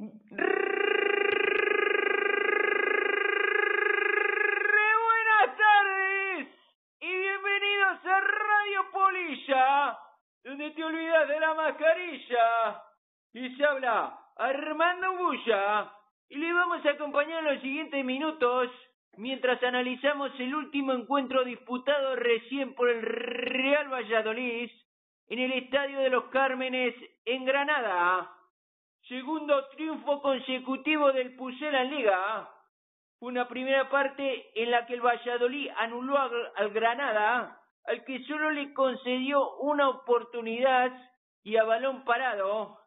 Buenas tardes y bienvenidos a Radio Polilla, donde te olvidas de la mascarilla. Y se habla Armando Bulla y le vamos a acompañar en los siguientes minutos mientras analizamos el último encuentro disputado recién por el Real Valladolid en el Estadio de los Cármenes en Granada. Segundo triunfo consecutivo del Pucela en Liga. Una primera parte en la que el Valladolid anuló al, Granada, al que solo le concedió una oportunidad y a balón parado.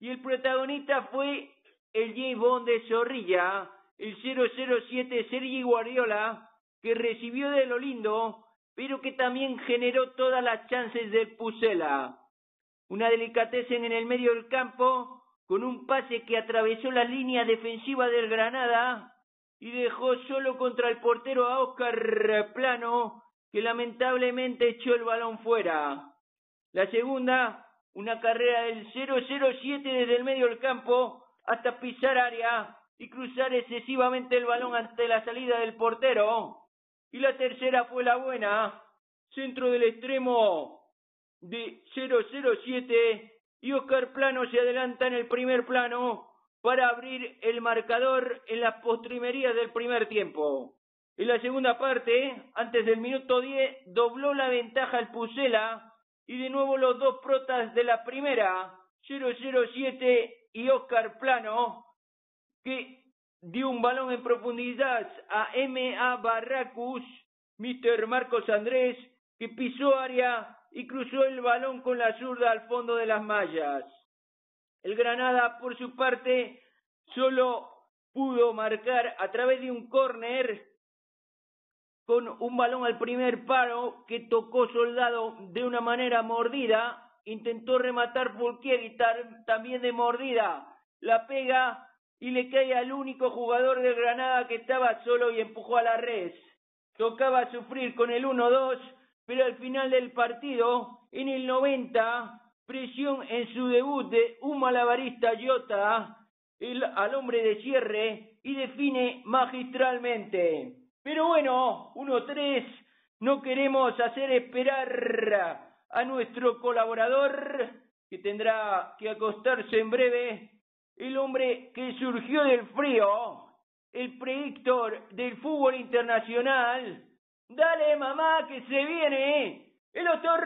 Y el protagonista fue el J. Bond de Zorrilla, el 007 Sergi Guardiola, que recibió de lo lindo, pero que también generó todas las chances del Pucela. Una delicatessen en el medio del campo, con un pase que atravesó la línea defensiva del Granada y dejó solo contra el portero a Oscar Plano, que lamentablemente echó el balón fuera. La segunda, una carrera del 007 desde el medio del campo hasta pisar área y cruzar excesivamente el balón ante la salida del portero. Y la tercera fue la buena, centro del extremo de 007 y Oscar Plano se adelanta en el primer plano para abrir el marcador en las postrimerías del primer tiempo. En la segunda parte, antes del minuto 10, dobló la ventaja el Pucela y de nuevo los dos protas de la primera, 007 y Oscar Plano, que dio un balón en profundidad a M.A. Barracus, Mr. Marcos Andrés, que pisó área y cruzó el balón con la zurda al fondo de las mallas. El Granada, por su parte, solo pudo marcar a través de un córner con un balón al primer paro que tocó Soldado de una manera mordida, intentó rematar Fulquier y también de mordida, la pega y le cae al único jugador del Granada que estaba solo y empujó a la red. Tocaba sufrir con el 1-2, pero al final del partido, en el 90, presión en su debut de un malabarista Jota el, al hombre de cierre y define magistralmente. Pero bueno, 1-3, no queremos hacer esperar a nuestro colaborador, que tendrá que acostarse en breve, el hombre que surgió del frío, el predictor del fútbol internacional. Dale, mamá, que se viene el doctor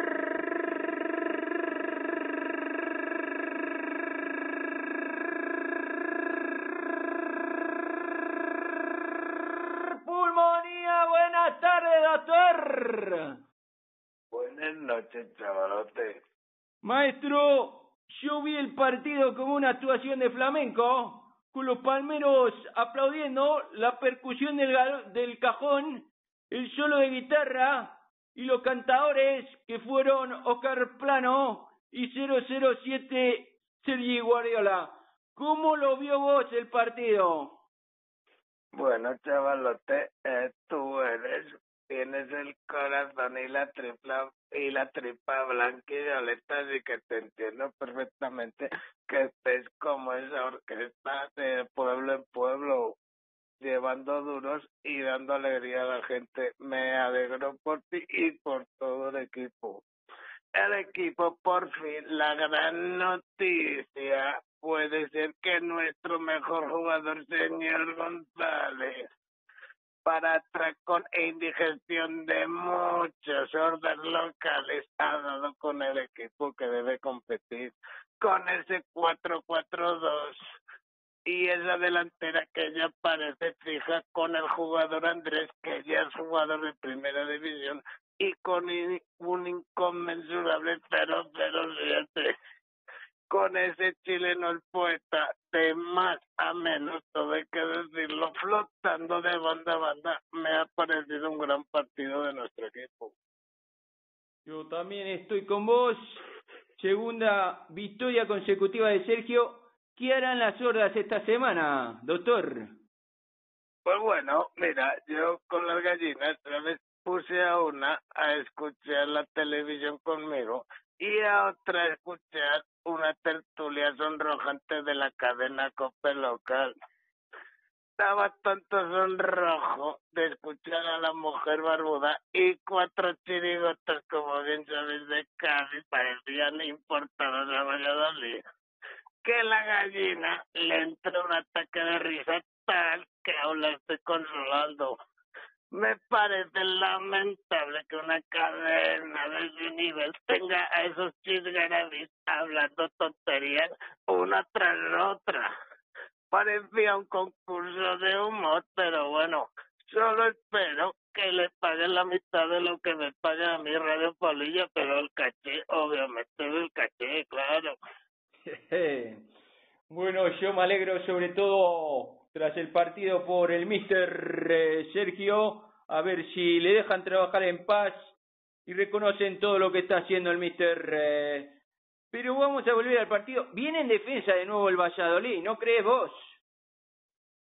Pulmonía. Buenas tardes, doctor. Buenas noches, chavalote. Maestro, yo vi el partido como una actuación de flamenco, con los palmeros aplaudiendo, la percusión del, del cajón, el solo de guitarra y los cantadores que fueron Oscar Plano y 007 Sergi Guardiola. ¿Cómo lo vio vos el partido? Bueno, chavalote, eh, tú eres tienes el corazón y la tripla y la tripa blanca y violeta y que te entiendo perfectamente que estés como esa orquesta de pueblo en pueblo llevando duros y dando alegría a la gente. Me alegro por ti y por todo el equipo. El equipo, por fin, la gran noticia puede ser que nuestro mejor jugador, señor González, para atracón e indigestión de muchos órdenes locales ha dado con el equipo que debe competir con ese 4-4-2 y esa delantera que ya parece fija con el jugador Andrés que ya es jugador de primera división y con un inconmensurable 0-0-7 con ese chileno el poeta de más a menos, todo hay que decirlo, flotando de banda a banda, me ha parecido un gran partido de nuestro equipo. Yo también estoy con vos. Segunda victoria consecutiva de Sergio. ¿Qué harán las hordas esta semana, doctor? Pues bueno, mira, yo con las gallinas otra vez puse a una a escuchar la televisión conmigo y a otra a escuchar una tertulia sonrojante de la cadena COPE local. Estaba tanto sonrojo de escuchar a la mujer barbuda y cuatro chirigotas, como bien sabéis, de Cádiz, parecían importados a Valladolid, que la gallina le entró un ataque de risa tal que la estoy consolando. Me parece lamentable que una cadena de ese nivel tenga a esos chisgarabis hablando tonterías una tras otra. Parecía un concurso de humor, pero bueno, solo espero que le paguen la mitad de lo que me paga a mi Radio Polilla, pero el caché, obviamente el caché, claro. bueno, yo me alegro sobre todo tras el partido por el mister eh, Sergio, a ver si le dejan trabajar en paz y reconocen todo lo que está haciendo el mister. Eh. Pero vamos a volver al partido. Viene en defensa de nuevo el Valladolid, ¿no crees vos?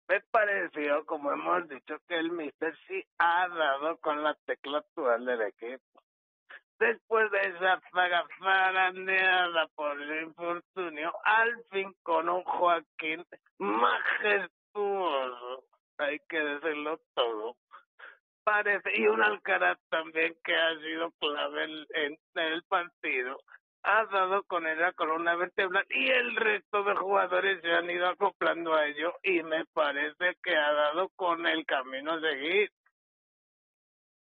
Me pareció, como hemos dicho, que el mister sí ha dado con la tecla actual del equipo. Después de esa zaga zarandeada por el infortunio, al fin con un Joaquín majestuoso hay que decirlo todo. Parece, y un Alcaraz también que ha sido clave en, el partido, ha dado con la columna vertebral y el resto de jugadores se han ido acoplando a ello y me parece que ha dado con el camino a seguir.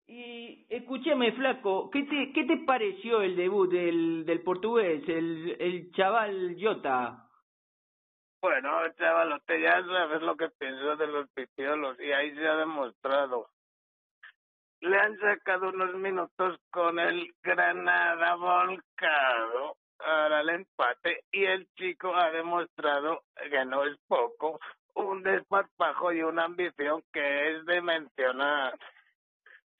Y escúchame, Flaco, ¿qué te, qué te pareció el debut del, del portugués, el, el chaval Jota? Bueno, chavalote, ya sabes lo que pienso de los pitiolos y ahí se ha demostrado. Le han sacado unos minutos con el Granada volcado para el empate y el chico ha demostrado que no es poco, un desparpajo y una ambición que es de mencionar.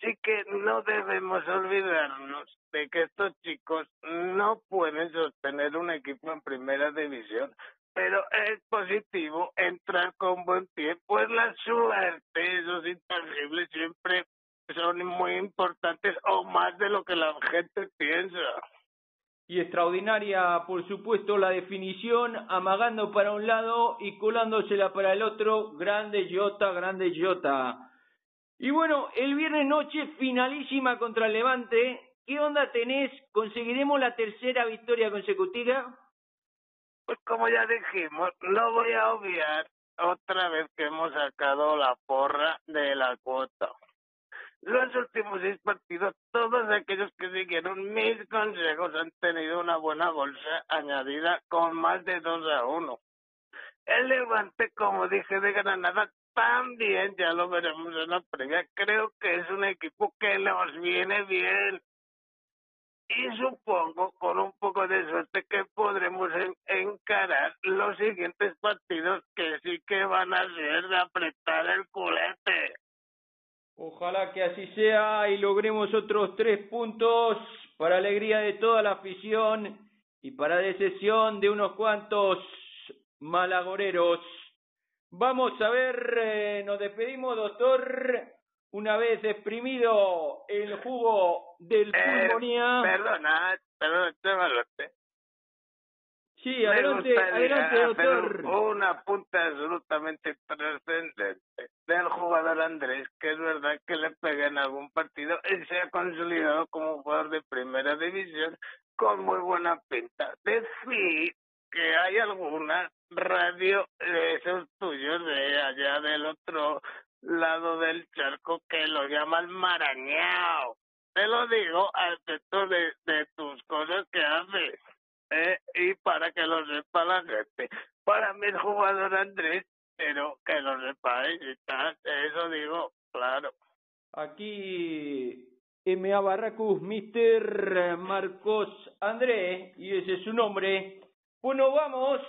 Así que no debemos olvidarnos de que estos chicos no pueden sostener un equipo en primera división pero es positivo entrar con buen pie, pues la suerte, esos intangibles siempre son muy importantes o más de lo que la gente piensa. Y extraordinaria, por supuesto, la definición, amagando para un lado y colándosela para el otro, grande Jota, grande Jota. Y bueno, el viernes noche finalísima contra el Levante, ¿qué onda tenés? ¿Conseguiremos la tercera victoria consecutiva? Pues como ya dijimos, no voy a obviar otra vez que hemos sacado la porra de la cuota. Los últimos seis partidos, todos aquellos que siguieron mis consejos han tenido una buena bolsa añadida con más de 2 a 1. El Levante, como dije de Granada, también, ya lo veremos en la previa, creo que es un equipo que nos viene bien y supongo con un poco de suerte que podremos encarar los siguientes partidos que sí que van a ser de apretar el culete. Ojalá que así sea y logremos otros tres puntos para alegría de toda la afición y para decisión de unos cuantos malagoreros. Vamos a ver, eh, nos despedimos, doctor una vez exprimido el jugo del eh, pulmonía. Perdona, perdona, chavalote. Sí, adelante, adelante, doctor. Una punta absolutamente trascendente del jugador Andrés, que es verdad que le pega en algún partido y se ha consolidado como jugador de primera división con muy buena pinta. Decir que hay alguna radio de esos tuyos de allá del otro lado del charco que lo llaman marañao. Te lo digo al efecto de, tus cosas que haces. ¿eh? Y para que lo sepa la gente. Para mí el jugador Andrés, pero que lo sepáis y tal. Eso digo, claro. Aquí MA Barracus, Mr. Marcos Andrés, y ese es su nombre. Bueno, vamos,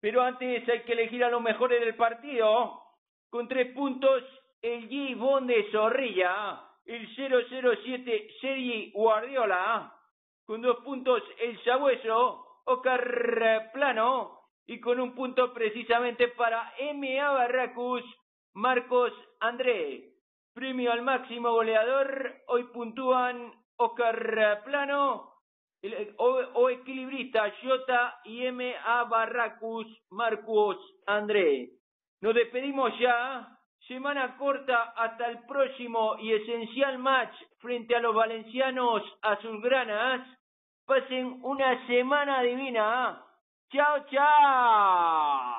pero antes hay que elegir a los mejores del partido. Con tres puntos, el G. de Zorrilla. El 007, Sergi Guardiola. Con dos puntos, el Sabueso, Oscar Plano. Y con un punto precisamente para M.A. Barracus, Marcos André. Premio al máximo goleador. Hoy puntúan Oscar Plano o, equilibrista J y M A Barracus Marcus André. Nos despedimos ya. Semana corta hasta el próximo y esencial match frente a los valencianos azulgranas. Pasen una semana divina. Chao, chao.